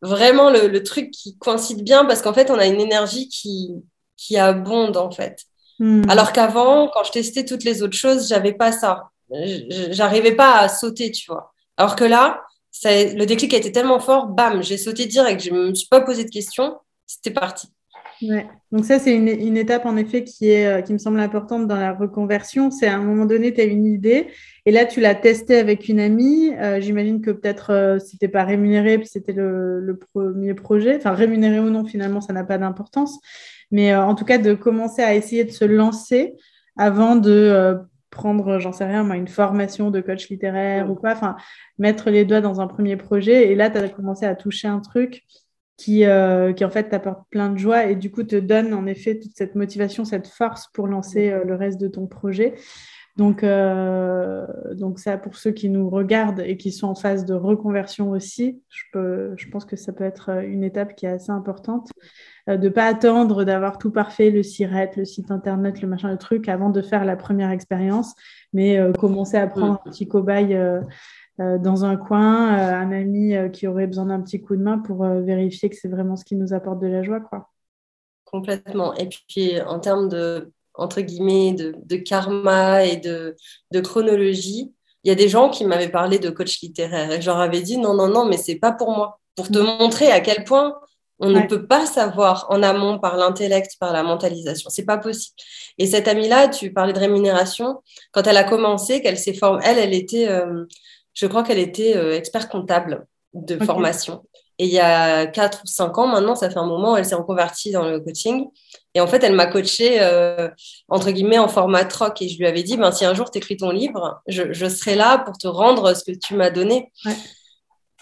B: vraiment le, truc qui coïncide bien parce qu'en fait, on a une énergie qui, qui abonde en fait. Hmm. Alors qu'avant, quand je testais toutes les autres choses, j'avais pas ça. J'arrivais pas à sauter, tu vois. Alors que là, ça, le déclic a été tellement fort, bam, j'ai sauté direct. Je me suis pas posé de questions, c'était parti.
A: Ouais. Donc ça, c'est une, une, étape en effet qui, est, euh, qui me semble importante dans la reconversion. C'est à un moment donné, tu as une idée et là, tu l'as testée avec une amie. Euh, j'imagine que peut-être euh, si tu pas rémunéré, puis c'était le, le, premier projet. Enfin, rémunéré ou non, finalement, ça n'a pas d'importance. Mais en tout cas, de commencer à essayer de se lancer avant de prendre, j'en sais rien, moi, une formation de coach littéraire ou quoi. Enfin, mettre les doigts dans un premier projet. Et là, tu as commencé à toucher un truc qui, euh, qui en fait t'apporte plein de joie et du coup te donne en effet toute cette motivation, cette force pour lancer euh, le reste de ton projet. Donc, euh, donc ça, pour ceux qui nous regardent et qui sont en phase de reconversion aussi, je, peux, je pense que ça peut être une étape qui est assez importante. de ne pas attendre d'avoir tout parfait, le SIRET, le site internet, le machin, le truc, avant de faire la première expérience, mais commencer à prendre un petit cobaye euh, dans un coin, euh, un ami euh, qui aurait besoin d'un petit coup de main pour vérifier que c'est vraiment ce qui nous apporte de la joie. Quoi.
B: Complètement. Et puis, en termes de, entre guillemets, de, karma et de, de, chronologie, il y a des gens qui m'avaient parlé de coach littéraire et je leur avais dit non, non, non, mais c'est pas pour moi. Pour te mm. montrer à quel point on ne peut pas savoir en amont par l'intellect, par la mentalisation. C'est pas possible. Et cette amie-là, tu parlais de rémunération. Quand elle a commencé, qu'elle s'est formée, elle, elle était, je crois qu'elle était euh, expert comptable de formation. Et il y a 4 ou 5 ans maintenant, ça fait un moment, elle s'est reconvertie dans le coaching. Et en fait, elle m'a coachée, euh, entre guillemets, en format troc. Et je lui avais dit, ben, si un jour tu écris ton livre, je, serai là pour te rendre ce que tu m'as donné.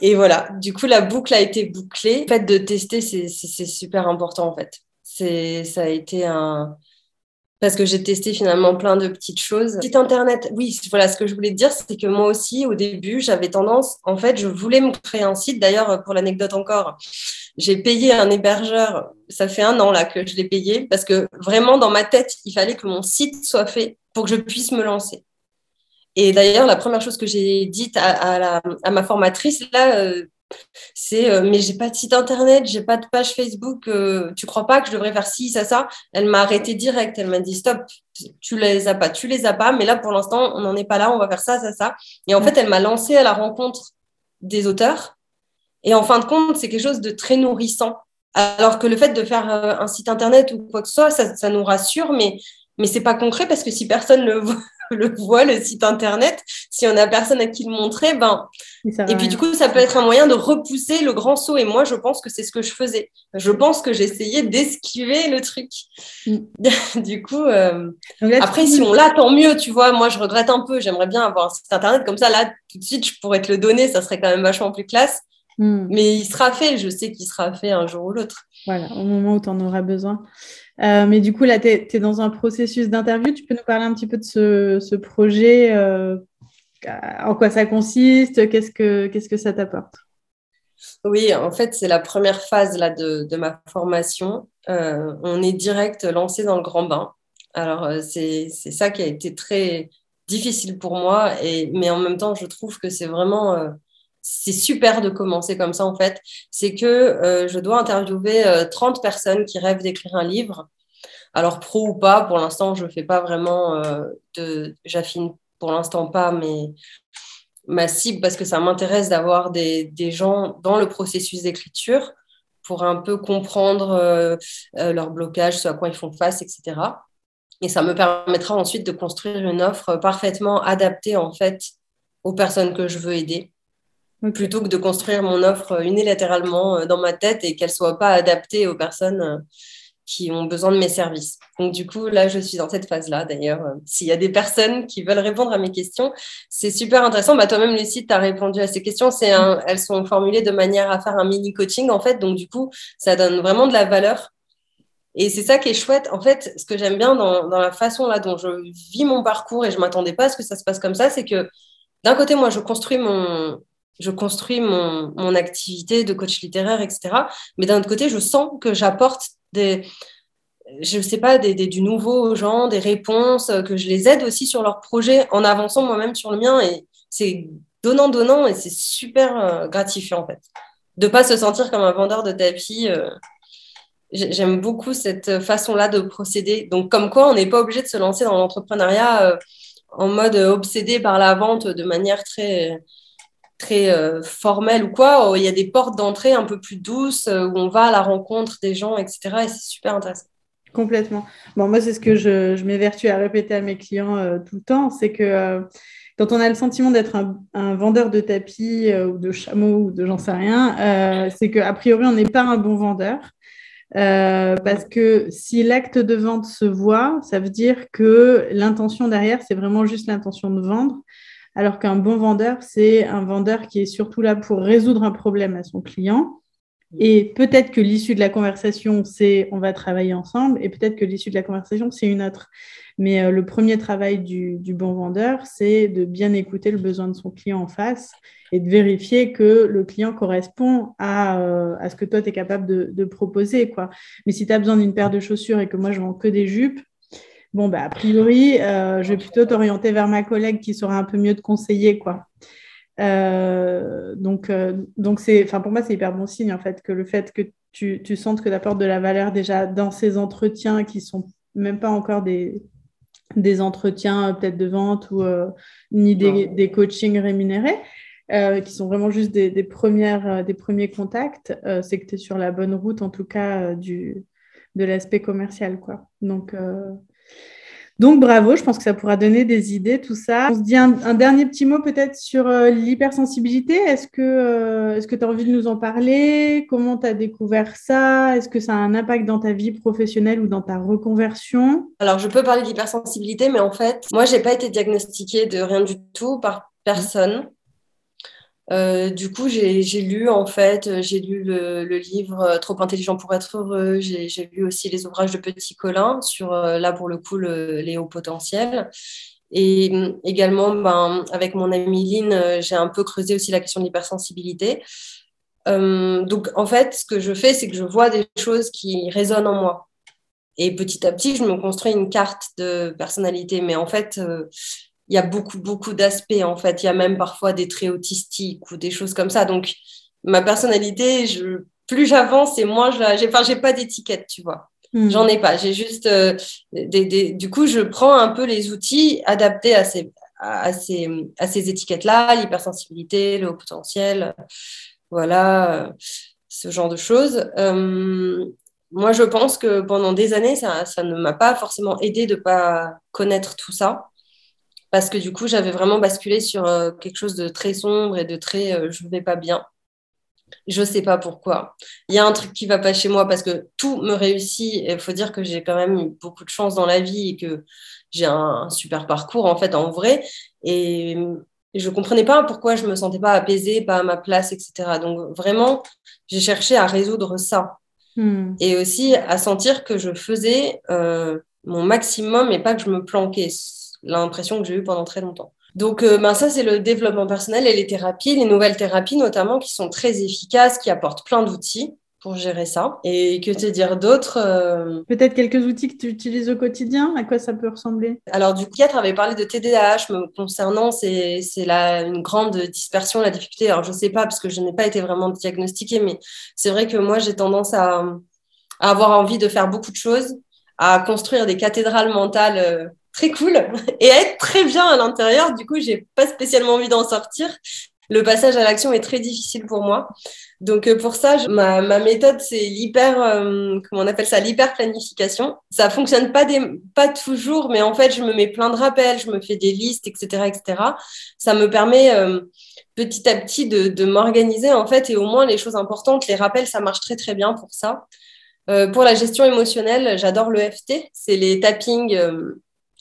B: Et voilà, du coup, la boucle a été bouclée. Le fait de tester, c'est super important, en fait. Ça a été un... parce que j'ai testé finalement plein de petites choses. Site internet, oui, voilà, ce que je voulais dire, c'est que moi aussi, au début, j'avais tendance, en fait, je voulais me créer un site. D'ailleurs, pour l'anecdote encore, j'ai payé un hébergeur, ça fait un an là que je l'ai payé, parce que vraiment, dans ma tête, il fallait que mon site soit fait pour que je puisse me lancer. Et d'ailleurs, la première chose que j'ai dite à, ma formatrice, là, euh, c'est euh, mais j'ai pas de site internet, j'ai pas de page Facebook, euh, tu crois pas que je devrais faire ci, ça, ça? Elle m'a arrêté direct, elle m'a dit stop, tu les as pas, tu les as pas, mais là pour l'instant on n'en est pas là, on va faire ça, ça, ça. Et en fait, elle m'a lancé à la rencontre des auteurs. Et en fin de compte, c'est quelque chose de très nourrissant. Alors que le fait de faire un site internet ou quoi que ce soit, ça, ça nous rassure, mais mais c'est pas concret parce que si personne le voit, le voit, le site internet, si on a personne à qui le montrer, ben. Et puis du coup, ça peut être un moyen de repousser le grand saut. Et moi, je pense que c'est ce que je faisais. Je pense que j'essayais d'esquiver le truc. Mm. du coup, euh, après, si on l'a, tant mieux, tu vois. Moi, je regrette un peu. J'aimerais bien avoir un site internet comme ça. Là, tout de suite, je pourrais te le donner. Ça serait quand même vachement plus classe. Mm. Mais il sera fait. Je sais qu'il sera fait un jour ou l'autre.
A: Voilà, au moment où tu en auras besoin. Euh, mais du coup, là, tu es, dans un processus d'interview. Tu peux nous parler un petit peu de ce, projet euh, En quoi ça consiste Qu'est-ce que, que ça t'apporte?
B: Oui, en fait, c'est la première phase là, de, ma formation. Euh, on est direct lancé dans le grand bain. Alors, c'est, c'est ça qui a été très difficile pour moi, et, mais en même temps, je trouve que c'est vraiment c'est super de commencer comme ça en fait, c'est que euh, je dois interviewer 30 euh, personnes qui rêvent d'écrire un livre. Alors pro ou pas, pour l'instant, je ne fais pas vraiment euh, de... J'affine pour l'instant pas mais ma cible parce que ça m'intéresse d'avoir des, gens dans le processus d'écriture pour un peu comprendre leur blocage, ce à quoi ils font face, etc. Et ça me permettra ensuite de construire une offre parfaitement adaptée en fait aux personnes que je veux aider plutôt que de construire mon offre unilatéralement euh, dans ma tête et qu'elle soit pas adaptée aux personnes euh, qui ont besoin de mes services. Donc du coup, là, je suis dans cette phase-là. D'ailleurs, euh, s'il y a des personnes qui veulent répondre à mes questions, c'est super intéressant. Bah, toi-même, Lucie, tu as répondu à ces questions. C'est elles sont formulées de manière à faire un mini coaching, en fait. Donc du coup, ça donne vraiment de la valeur. Et c'est ça qui est chouette. En fait, ce que j'aime bien dans, dans, la façon là dont je vis mon parcours et je m'attendais pas à ce que ça se passe comme ça, c'est que d'un côté, moi, je construis mon, je construis mon, mon, activité de coach littéraire, etc. Mais d'un autre côté, je sens que j'apporte des, je sais pas, du nouveau aux gens, des réponses, que je les aide aussi sur leur projet en avançant moi-même sur le mien. Et c'est donnant-donnant et c'est super euh, gratifiant en fait. De pas se sentir comme un vendeur de tapis. Euh, j'aime beaucoup cette façon-là de procéder. Donc, comme quoi, on n'est pas obligé de se lancer dans l'entrepreneuriat euh, en mode obsédé par la vente de manière très très euh, formel ou quoi, il y a des portes d'entrée un peu plus douces euh, où on va à la rencontre des gens, etc. Et c'est super intéressant.
A: Complètement. Bon, moi, c'est ce que je, m'évertue à répéter à mes clients euh, tout le temps, c'est que quand on a le sentiment d'être un, vendeur de tapis ou de chameaux ou de j'en sais rien, c'est qu'a priori, on n'est pas un bon vendeur. parce que si l'acte de vente se voit, ça veut dire que l'intention derrière, c'est vraiment juste l'intention de vendre alors qu'un bon vendeur, c'est un vendeur qui est surtout là pour résoudre un problème à son client. Et peut-être que l'issue de la conversation, c'est on va travailler ensemble, et peut-être que l'issue de la conversation, c'est une autre. Mais euh, le premier travail du, bon vendeur, c'est de bien écouter le besoin de son client en face et de vérifier que le client correspond à, euh, ce que toi, tu es capable de, proposer. Quoi. Mais si tu as besoin d'une paire de chaussures et que moi, je vends que des jupes, Bon, bah, a priori, euh, je vais plutôt t'orienter vers ma collègue qui saura un peu mieux te conseiller, quoi. Euh, donc, euh, donc c'est, pour moi, c'est hyper bon signe, en fait, que le fait que tu, tu sentes que tu apportes de la valeur déjà dans ces entretiens qui sont même pas encore des, des entretiens peut-être de vente ou ni des, des, coachings rémunérés, qui sont vraiment juste des, des premières, des premiers contacts, c'est que tu es sur la bonne route, en tout cas, du, de l'aspect commercial. Quoi. Donc, donc bravo, je pense que ça pourra donner des idées, tout ça. On se dit un, dernier petit mot peut-être sur euh, l'hypersensibilité. Est-ce que euh, tu as envie de nous en parler? Comment tu as découvert ça? Est-ce que ça a un impact dans ta vie professionnelle ou dans ta reconversion?
B: Alors je peux parler d'hypersensibilité, mais en fait, moi, j'ai pas été diagnostiquée de rien du tout par personne. Euh, du coup, j'ai lu en fait, j'ai lu le, livre Trop intelligent pour être heureux. J'ai lu aussi les ouvrages de Petit Colin sur là pour le coup les hauts potentiels. Et également, ben, avec mon amie Lynn, j'ai un peu creusé aussi la question de l'hypersensibilité. donc en fait, ce que je fais, c'est que je vois des choses qui résonnent en moi. Et petit à petit, je me construis une carte de personnalité. Mais en fait, euh, il y a beaucoup, beaucoup d'aspects. En fait, il y a même parfois des traits autistiques ou des choses comme ça. Donc, ma personnalité, je, plus j'avance et moins je la. J'ai, enfin, j'ai pas d'étiquette, tu vois. Hmm. J'en ai pas. J'ai juste. Euh, des, des, du coup, je prends un peu les outils adaptés à ces, à ces, à ces étiquettes-là, l'hypersensibilité, le haut potentiel. Voilà, ce genre de choses. Euh, moi, je pense que pendant des années, ça, ne m'a pas forcément aidé de ne pas connaître tout ça. Parce que du coup, j'avais vraiment basculé sur euh, quelque chose de très sombre et de très euh, je ne vais pas bien. Je ne sais pas pourquoi. Il y a un truc qui ne va pas chez moi parce que tout me réussit. Il faut dire que j'ai quand même eu beaucoup de chance dans la vie et que j'ai un, super parcours en fait en vrai. Et, je ne comprenais pas pourquoi je ne me sentais pas apaisée, pas à ma place, etc. Donc vraiment, j'ai cherché à résoudre ça. Hmm. Et aussi à sentir que je faisais euh, mon maximum et pas que je me planquais. L'impression que j'ai eue pendant très longtemps. Donc, euh, ben ça, c'est le développement personnel et les thérapies, les nouvelles thérapies notamment, qui sont très efficaces, qui apportent plein d'outils pour gérer ça. Et que te dire d'autres euh,
A: Peut-être quelques outils que tu utilises au quotidien À quoi ça peut ressembler?
B: Alors, du coup, avait parlé de TDAH me concernant, c'est une grande dispersion, la difficulté. Alors, je ne sais pas, parce que je n'ai pas été vraiment diagnostiquée, mais c'est vrai que moi, j'ai tendance à, à, avoir envie de faire beaucoup de choses, à construire des cathédrales mentales euh, très cool et être très bien à l'intérieur. Du coup, j'ai pas spécialement envie d'en sortir. Le passage à l'action est très difficile pour moi. Donc euh, pour ça, ma, ma, méthode, c'est l'hyper, euh, comment on appelle ça, l'hyper planification. Ça fonctionne pas, des, pas toujours, mais en fait, je me mets plein de rappels, je me fais des listes, etc., etc. Ça me permet euh, petit à petit de, de m'organiser en fait, et au moins les choses importantes, les rappels, ça marche très très bien pour ça. pour la gestion émotionnelle, j'adore le FT, c'est les tappings.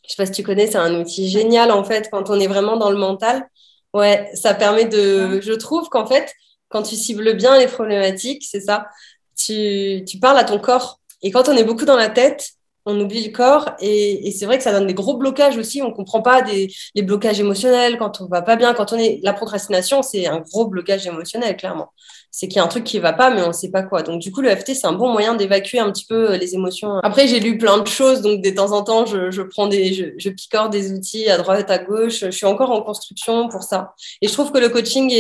B: Je sais pas si tu connais, c'est un outil génial en fait quand on est vraiment dans le mental. Ouais, ça permet de. Je trouve qu'en fait, quand tu cibles bien les problématiques, c'est ça, tu, tu, parles à ton corps. Et quand on est beaucoup dans la tête, on oublie le corps. Et, et c'est vrai que ça donne des gros blocages aussi. On ne comprend pas des, les blocages émotionnels quand on va pas bien. Quand on est. La procrastination, c'est un gros blocage émotionnel, clairement c'est qu'il y a un truc qui va pas, mais on sait pas quoi. Donc, du coup, le FT, c'est un bon moyen d'évacuer un petit peu euh, les émotions. Après, j'ai lu plein de choses, donc de temps en temps, je, prends des, je, picore des outils à droite, à gauche. Je suis encore en construction pour ça. Et je trouve que le coaching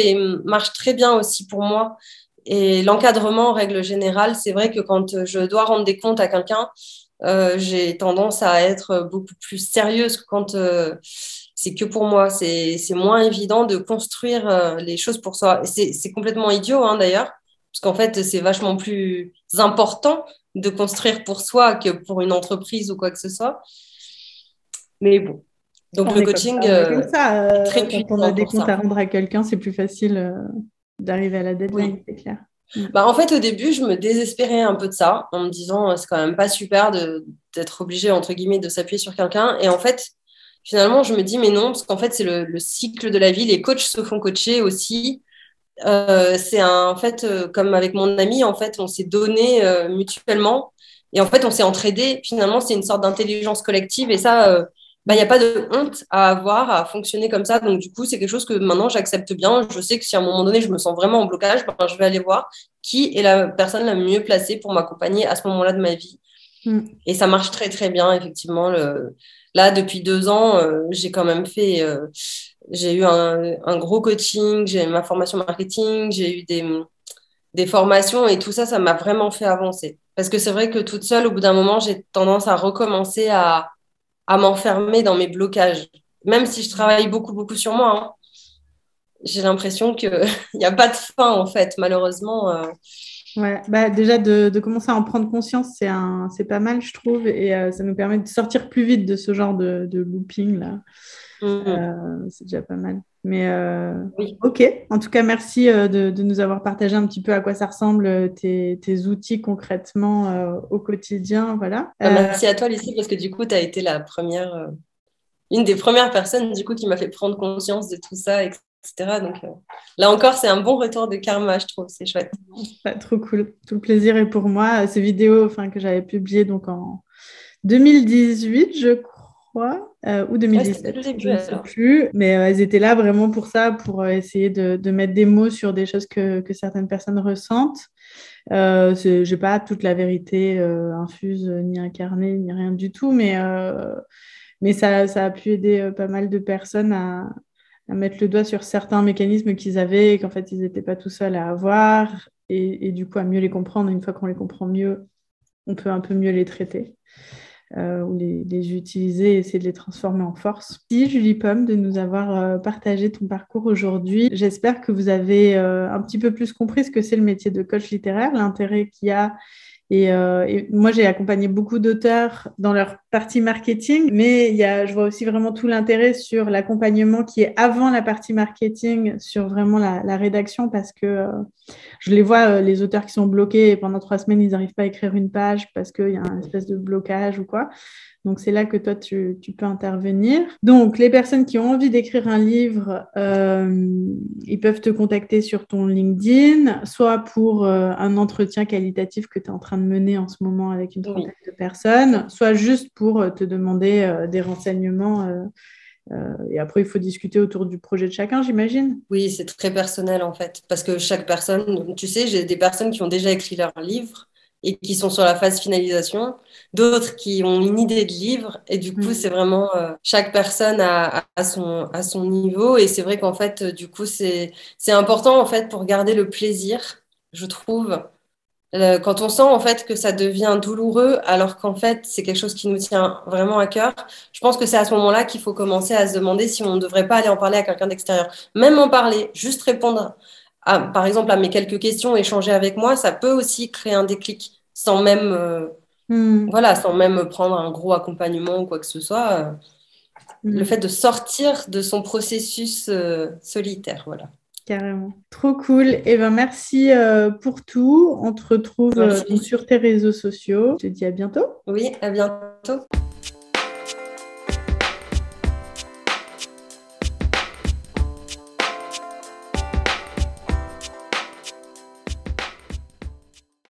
B: marche très bien aussi pour moi. Et l'encadrement, en règle générale, c'est vrai que quand je dois rendre des comptes à quelqu'un, euh, j'ai tendance à être beaucoup plus sérieuse quand euh, c'est que pour moi. C'est moins évident de construire euh, les choses pour soi. C'est complètement idiot, hein, d'ailleurs, parce qu'en fait, c'est vachement plus important de construire pour soi que pour une entreprise ou quoi que ce soit. Mais bon. Donc, le coaching,
A: euh, euh, très quand on a des comptes à rendre à quelqu'un, c'est plus facile d'arriver à la deadline, c'est clair.
B: Mm. Bah, en fait, au début, je me désespérais un peu de ça, en me disant c'est quand même pas super d'être obligé, entre guillemets, de s'appuyer sur quelqu'un. Et en fait, finalement, je me dis, mais non, parce qu'en fait, c'est le, cycle de la vie. Les coachs se font coacher aussi. Euh, c'est en fait, euh, comme avec mon ami, en fait, on s'est donné euh, mutuellement et en fait, on s'est entraidé. Finalement, c'est une sorte d'intelligence collective et ça, bah, il n'y a pas de honte à avoir, à fonctionner comme ça. Donc, du coup, c'est quelque chose que maintenant, j'accepte bien. Je sais que si à un moment donné, je me sens vraiment en blocage, ben, je vais aller voir qui est la personne la mieux placée pour m'accompagner à ce moment-là de ma vie. Mm. Et ça marche très, très bien, effectivement. Le, Là, depuis deux ans, euh, j'ai quand même fait, euh, j'ai eu un, gros coaching, j'ai ma formation marketing, j'ai eu des, formations et tout ça, ça m'a vraiment fait avancer. Parce que c'est vrai que toute seule, au bout d'un moment, j'ai tendance à recommencer à, à m'enfermer dans mes blocages. Même si je travaille beaucoup, beaucoup sur moi, hein. j'ai l'impression qu'il n'y a pas de fin, en fait, malheureusement. Euh,
A: Ouais, bah déjà de, de, commencer à en prendre conscience, c'est un, c'est pas mal, je trouve, et euh, ça nous permet de sortir plus vite de ce genre de, de looping là. Mmh. Euh, c'est déjà pas mal. Mais euh, oui. ok. En tout cas, merci de, de, nous avoir partagé un petit peu à quoi ça ressemble tes, tes outils concrètement au quotidien, voilà.
B: Bah, merci à toi, Lucie, parce que du coup, tu as été la première, une des premières personnes du coup qui m'a fait prendre conscience de tout ça. Etc. Donc là encore, c'est un bon retour de karma, je trouve. C'est chouette.
A: trop cool. Tout le plaisir est pour moi. Ces vidéos enfin, que j'avais publiées donc, en 2018, je crois, ou 2017. je ne sais plus. Mais elles étaient là vraiment pour ça, pour essayer de, de, mettre des mots sur des choses que, que certaines personnes ressentent. Euh, je n'ai pas toute la vérité euh, infuse, ni incarnée, ni rien du tout, mais, euh, mais ça, ça, a pu aider euh, pas mal de personnes à, à, mettre le doigt sur certains mécanismes qu'ils avaient et qu'en fait, ils n'étaient pas tout seuls à avoir et, du coup à mieux les comprendre. Une fois qu'on les comprend mieux, on peut un peu mieux les traiter. Euh, ou les, les, utiliser et essayer de les transformer en force. Merci Julie Pomme de nous avoir euh, partagé ton parcours aujourd'hui. J'espère que vous avez euh, un petit peu plus compris ce que c'est le métier de coach littéraire, l'intérêt qu'il y a euh, et, moi, j'ai accompagné beaucoup d'auteurs dans leur partie marketing, mais y a, je vois aussi vraiment tout l'intérêt sur l'accompagnement qui est avant la partie marketing, sur vraiment la, rédaction, parce que euh, je les vois, euh, les auteurs qui sont bloqués et pendant trois semaines, ils n'arrivent pas à écrire une page parce qu'il y a un espèce de blocage ou quoi. Donc, c'est là que toi, tu, tu, peux intervenir. Donc, les personnes qui ont envie d'écrire un livre, ils peuvent te contacter sur ton LinkedIn, soit pour un entretien qualitatif que tu es en train de mener en ce moment avec une trentaine de personnes, soit juste pour euh, te demander euh, des renseignements. Euh, et après, il faut discuter autour du projet de chacun, j'imagine.
B: Oui, c'est très personnel en fait, parce que chaque personne, tu sais, j'ai des personnes qui ont déjà écrit leur livre et qui sont sur la phase finalisation, d'autres qui ont une idée de livre. Et du coup, mm. c'est vraiment euh, chaque personne à, à, son, à son niveau. Et c'est vrai qu'en fait, du coup, c'est important en fait pour garder le plaisir, je trouve. Euh, quand on sent en fait que ça devient douloureux, alors qu'en fait c'est quelque chose qui nous tient vraiment à cœur, je pense que c'est à ce moment-là qu'il faut commencer à se demander si on ne devrait pas aller en parler à quelqu'un d'extérieur. Même en parler, juste répondre par exemple, à mes quelques questions, échanger avec moi, ça peut aussi créer un déclic sans même, euh, hmm. voilà, sans même prendre un gros accompagnement ou quoi que ce soit. Euh, Le hmm. fait de sortir de son processus euh, solitaire, voilà.
A: Carrément. Trop cool. Et eh ben, merci pour tout. On te retrouve sur tes réseaux sociaux. Je te dis à bientôt.
B: Oui, à bientôt.